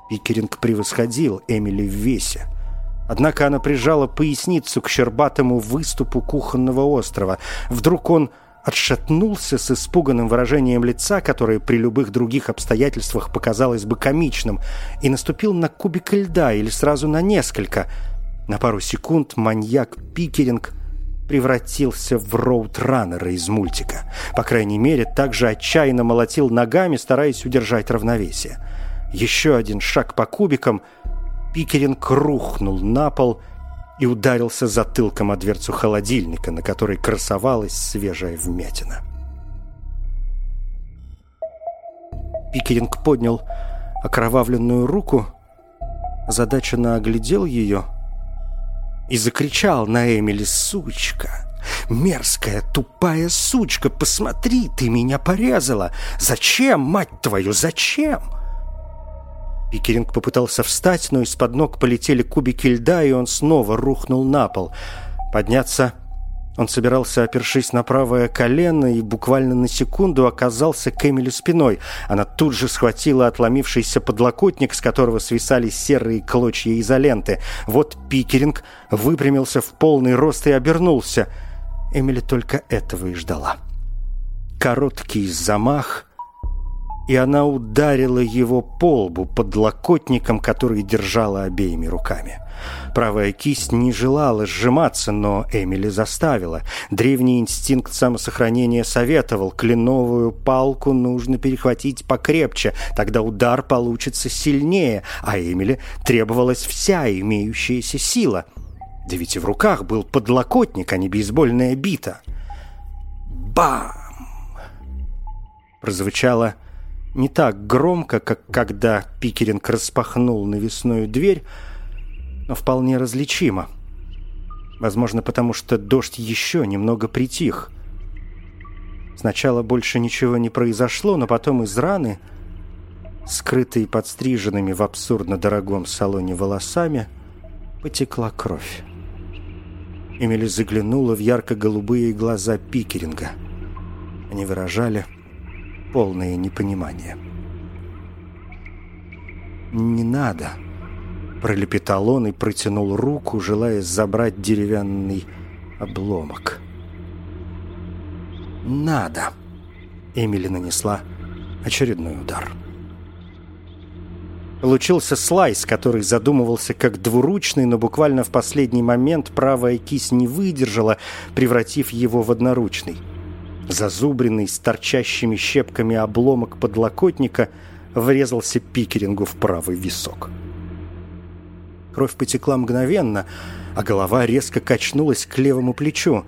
[SPEAKER 2] Пикеринг превосходил Эмили в весе. Однако она прижала поясницу к щербатому выступу кухонного острова. Вдруг он отшатнулся с испуганным выражением лица, которое при любых других обстоятельствах показалось бы комичным, и наступил на кубик льда или сразу на несколько. На пару секунд маньяк Пикеринг превратился в роудраннера из мультика. По крайней мере, также отчаянно молотил ногами, стараясь удержать равновесие. Еще один шаг по кубикам, Пикеринг рухнул на пол — и ударился затылком о дверцу холодильника, на которой красовалась свежая вмятина. Пикеринг поднял окровавленную руку, задаченно оглядел ее и закричал на Эмили «Сучка!» «Мерзкая, тупая сучка! Посмотри, ты меня порезала! Зачем, мать твою, зачем?» Пикеринг попытался встать, но из-под ног полетели кубики льда, и он снова рухнул на пол. Подняться он собирался, опершись на правое колено, и буквально на секунду оказался к Эмили спиной. Она тут же схватила отломившийся подлокотник, с которого свисали серые клочья изоленты. Вот Пикеринг выпрямился в полный рост и обернулся. Эмили только этого и ждала. Короткий замах — и она ударила его по лбу подлокотником, который держала обеими руками. Правая кисть не желала сжиматься, но Эмили заставила. Древний инстинкт самосохранения советовал, кленовую палку нужно перехватить покрепче, тогда удар получится сильнее, а Эмили требовалась вся имеющаяся сила. Да ведь и в руках был подлокотник, а не бейсбольная бита. Бам! Прозвучало не так громко, как когда Пикеринг распахнул навесную дверь, но вполне различимо. Возможно, потому что дождь еще немного притих. Сначала больше ничего не произошло, но потом из раны, скрытой подстриженными в абсурдно дорогом салоне волосами, потекла кровь. Эмили заглянула в ярко-голубые глаза Пикеринга. Они выражали полное непонимание. «Не надо», — пролепетал он и протянул руку, желая забрать деревянный обломок. «Надо», — Эмили нанесла очередной удар. Получился слайс, который задумывался как двуручный, но буквально в последний момент правая кисть не выдержала, превратив его в одноручный. Зазубренный с торчащими щепками обломок подлокотника врезался пикерингу в правый висок. Кровь потекла мгновенно, а голова резко качнулась к левому плечу.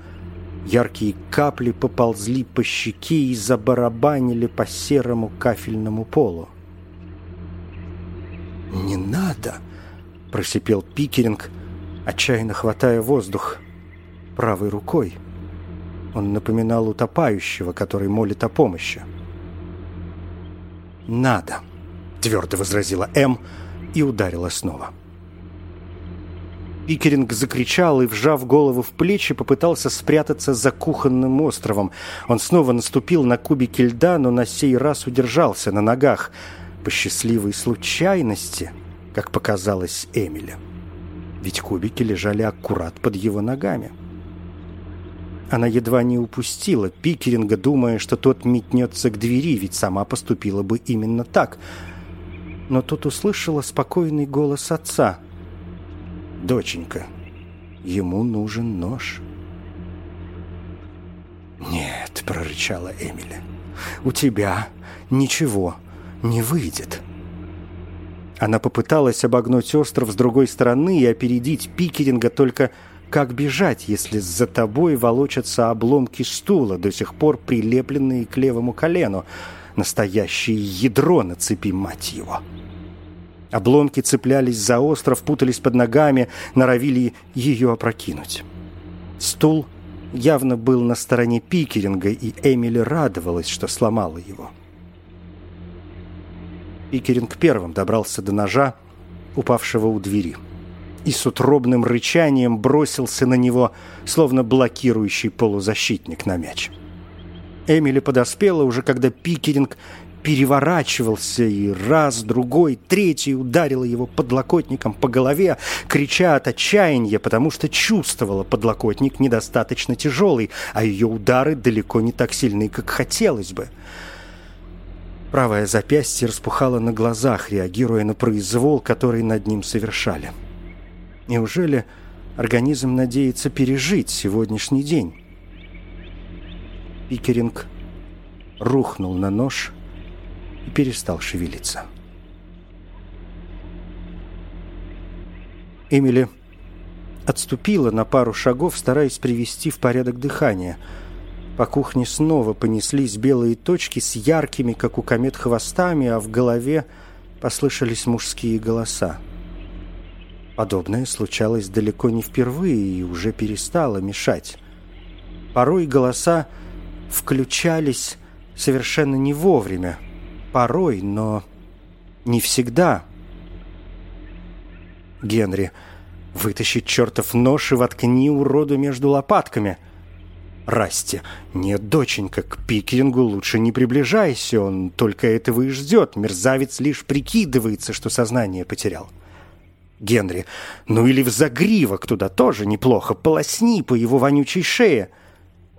[SPEAKER 2] Яркие капли поползли по щеке и забарабанили по серому кафельному полу. «Не надо!» – просипел Пикеринг, отчаянно хватая воздух правой рукой. Он напоминал утопающего, который молит о помощи. «Надо», — твердо возразила М и ударила снова. Пикеринг закричал и, вжав голову в плечи, попытался спрятаться за кухонным островом. Он снова наступил на кубики льда, но на сей раз удержался на ногах. По счастливой случайности, как показалось Эмиле. Ведь кубики лежали аккурат под его ногами. — она едва не упустила Пикеринга, думая, что тот метнется к двери, ведь сама поступила бы именно так. Но тут услышала спокойный голос отца. «Доченька, ему нужен нож». «Нет», — прорычала Эмили, — «у тебя ничего не выйдет». Она попыталась обогнуть остров с другой стороны и опередить Пикеринга, только как бежать, если за тобой волочатся обломки стула, до сих пор прилепленные к левому колену? Настоящее ядро на цепи, мать его!» Обломки цеплялись за остров, путались под ногами, норовили ее опрокинуть. Стул явно был на стороне Пикеринга, и Эмили радовалась, что сломала его. Пикеринг первым добрался до ножа, упавшего у двери. И с утробным рычанием бросился на него, словно блокирующий полузащитник на мяч. Эмили подоспела уже, когда Пикеринг переворачивался и раз, другой, третий ударила его подлокотником по голове, крича от отчаяния, потому что чувствовала подлокотник недостаточно тяжелый, а ее удары далеко не так сильны, как хотелось бы. Правое запястье распухало на глазах, реагируя на произвол, который над ним совершали. Неужели организм надеется пережить сегодняшний день? Пикеринг рухнул на нож и перестал шевелиться. Эмили отступила на пару шагов, стараясь привести в порядок дыхание. По кухне снова понеслись белые точки с яркими, как у комет, хвостами, а в голове послышались мужские голоса. Подобное случалось далеко не впервые и уже перестало мешать. Порой голоса включались совершенно не вовремя. Порой, но не всегда. Генри, вытащи чертов нож и воткни уроду между лопатками. Расти, нет, доченька, к Пикерингу лучше не приближайся, он только этого и ждет. Мерзавец лишь прикидывается, что сознание потерял. Генри, ну или в загривок туда тоже неплохо, полосни по его вонючей шее.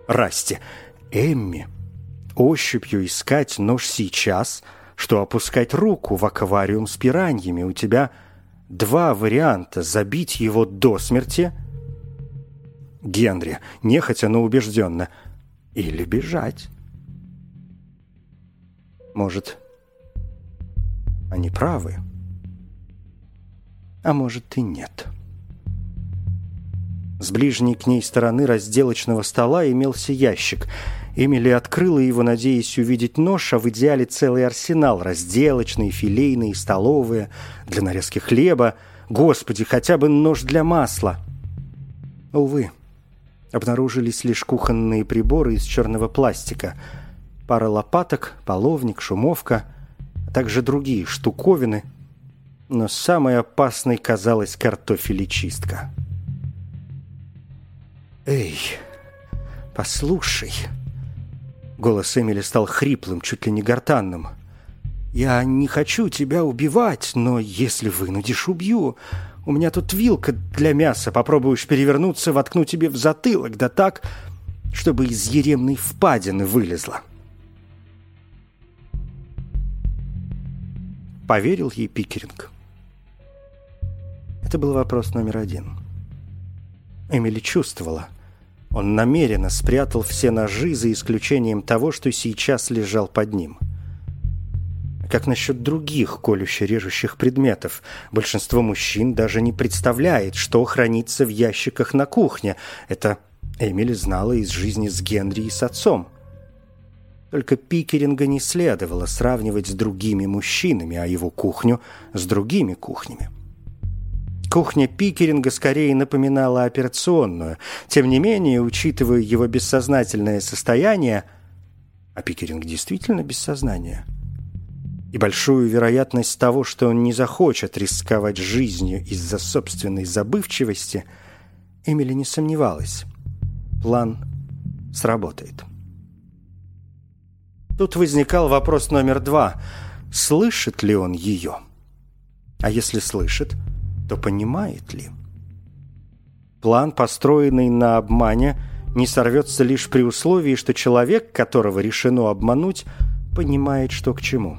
[SPEAKER 2] Расти, Эмми, ощупью искать нож сейчас, что опускать руку в аквариум с пираньями. У тебя два варианта. Забить его до смерти. Генри, нехотя, но убежденно. Или бежать. Может, они правы. А может и нет. С ближней к ней стороны разделочного стола имелся ящик — Эмили открыла его, надеясь увидеть нож, а в идеале целый арсенал, разделочные, филейные, столовые, для нарезки хлеба. Господи, хотя бы нож для масла. Увы, обнаружились лишь кухонные приборы из черного пластика. Пара лопаток, половник, шумовка, а также другие штуковины. Но самой опасной казалась картофелечистка. «Эй, послушай!» Голос Эмили стал хриплым, чуть ли не гортанным. «Я не хочу тебя убивать, но если вынудишь, убью. У меня тут вилка для мяса. Попробуешь перевернуться, воткну тебе в затылок, да так, чтобы из еремной впадины вылезла». Поверил ей Пикеринг. Это был вопрос номер один. Эмили чувствовала – он намеренно спрятал все ножи, за исключением того, что сейчас лежал под ним. Как насчет других колюще-режущих предметов? Большинство мужчин даже не представляет, что хранится в ящиках на кухне. Это Эмили знала из жизни с Генри и с отцом. Только Пикеринга не следовало сравнивать с другими мужчинами, а его кухню с другими кухнями. Кухня Пикеринга скорее напоминала операционную. Тем не менее, учитывая его бессознательное состояние, а Пикеринг действительно без сознания, и большую вероятность того, что он не захочет рисковать жизнью из-за собственной забывчивости, Эмили не сомневалась. План сработает. Тут возникал вопрос номер два. Слышит ли он ее? А если слышит – то понимает ли? План, построенный на обмане, не сорвется лишь при условии, что человек, которого решено обмануть, понимает, что к чему.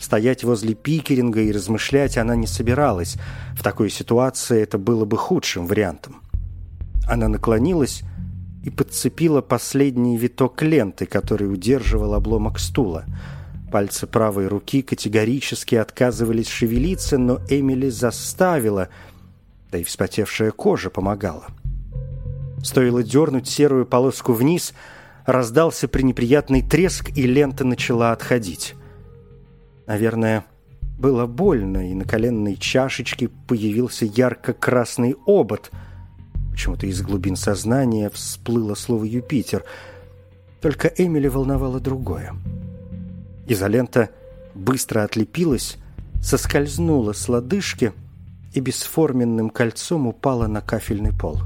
[SPEAKER 2] Стоять возле Пикеринга и размышлять она не собиралась. В такой ситуации это было бы худшим вариантом. Она наклонилась и подцепила последний виток ленты, который удерживал обломок стула – Пальцы правой руки категорически отказывались шевелиться, но Эмили заставила, да и вспотевшая кожа помогала. Стоило дернуть серую полоску вниз, раздался пренеприятный треск, и лента начала отходить. Наверное, было больно, и на коленной чашечке появился ярко-красный обод. Почему-то из глубин сознания всплыло слово «Юпитер». Только Эмили волновало другое. Изолента быстро отлепилась, соскользнула с лодыжки и бесформенным кольцом упала на кафельный пол.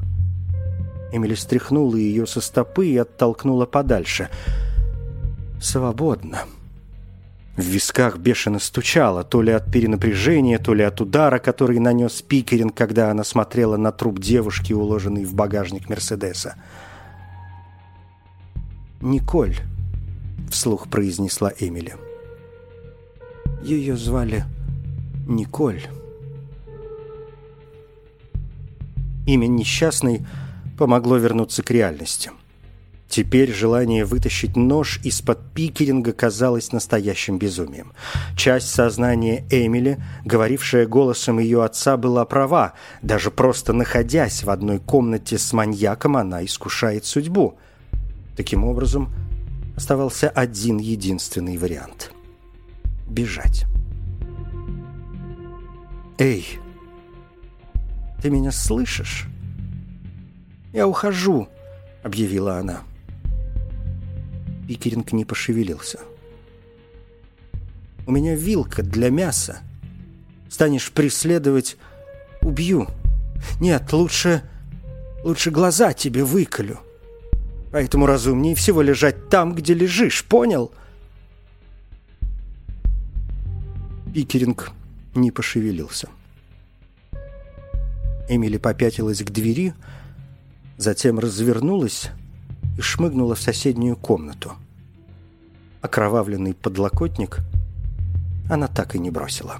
[SPEAKER 2] Эмили стряхнула ее со стопы и оттолкнула подальше. «Свободно». В висках бешено стучало, то ли от перенапряжения, то ли от удара, который нанес Пикерин, когда она смотрела на труп девушки, уложенный в багажник Мерседеса. «Николь», — вслух произнесла Эмили. Ее звали Николь. Имя несчастной помогло вернуться к реальности. Теперь желание вытащить нож из-под пикеринга казалось настоящим безумием. Часть сознания Эмили, говорившая голосом ее отца, была права. Даже просто находясь в одной комнате с маньяком, она искушает судьбу. Таким образом, оставался один единственный вариант – бежать. «Эй, ты меня слышишь?» «Я ухожу», — объявила она. Пикеринг не пошевелился. «У меня вилка для мяса. Станешь преследовать — убью. Нет, лучше... лучше глаза тебе выколю. Поэтому разумнее всего лежать там, где лежишь, понял?» Пикеринг не пошевелился. Эмили попятилась к двери, затем развернулась и шмыгнула в соседнюю комнату. Окровавленный подлокотник она так и не бросила.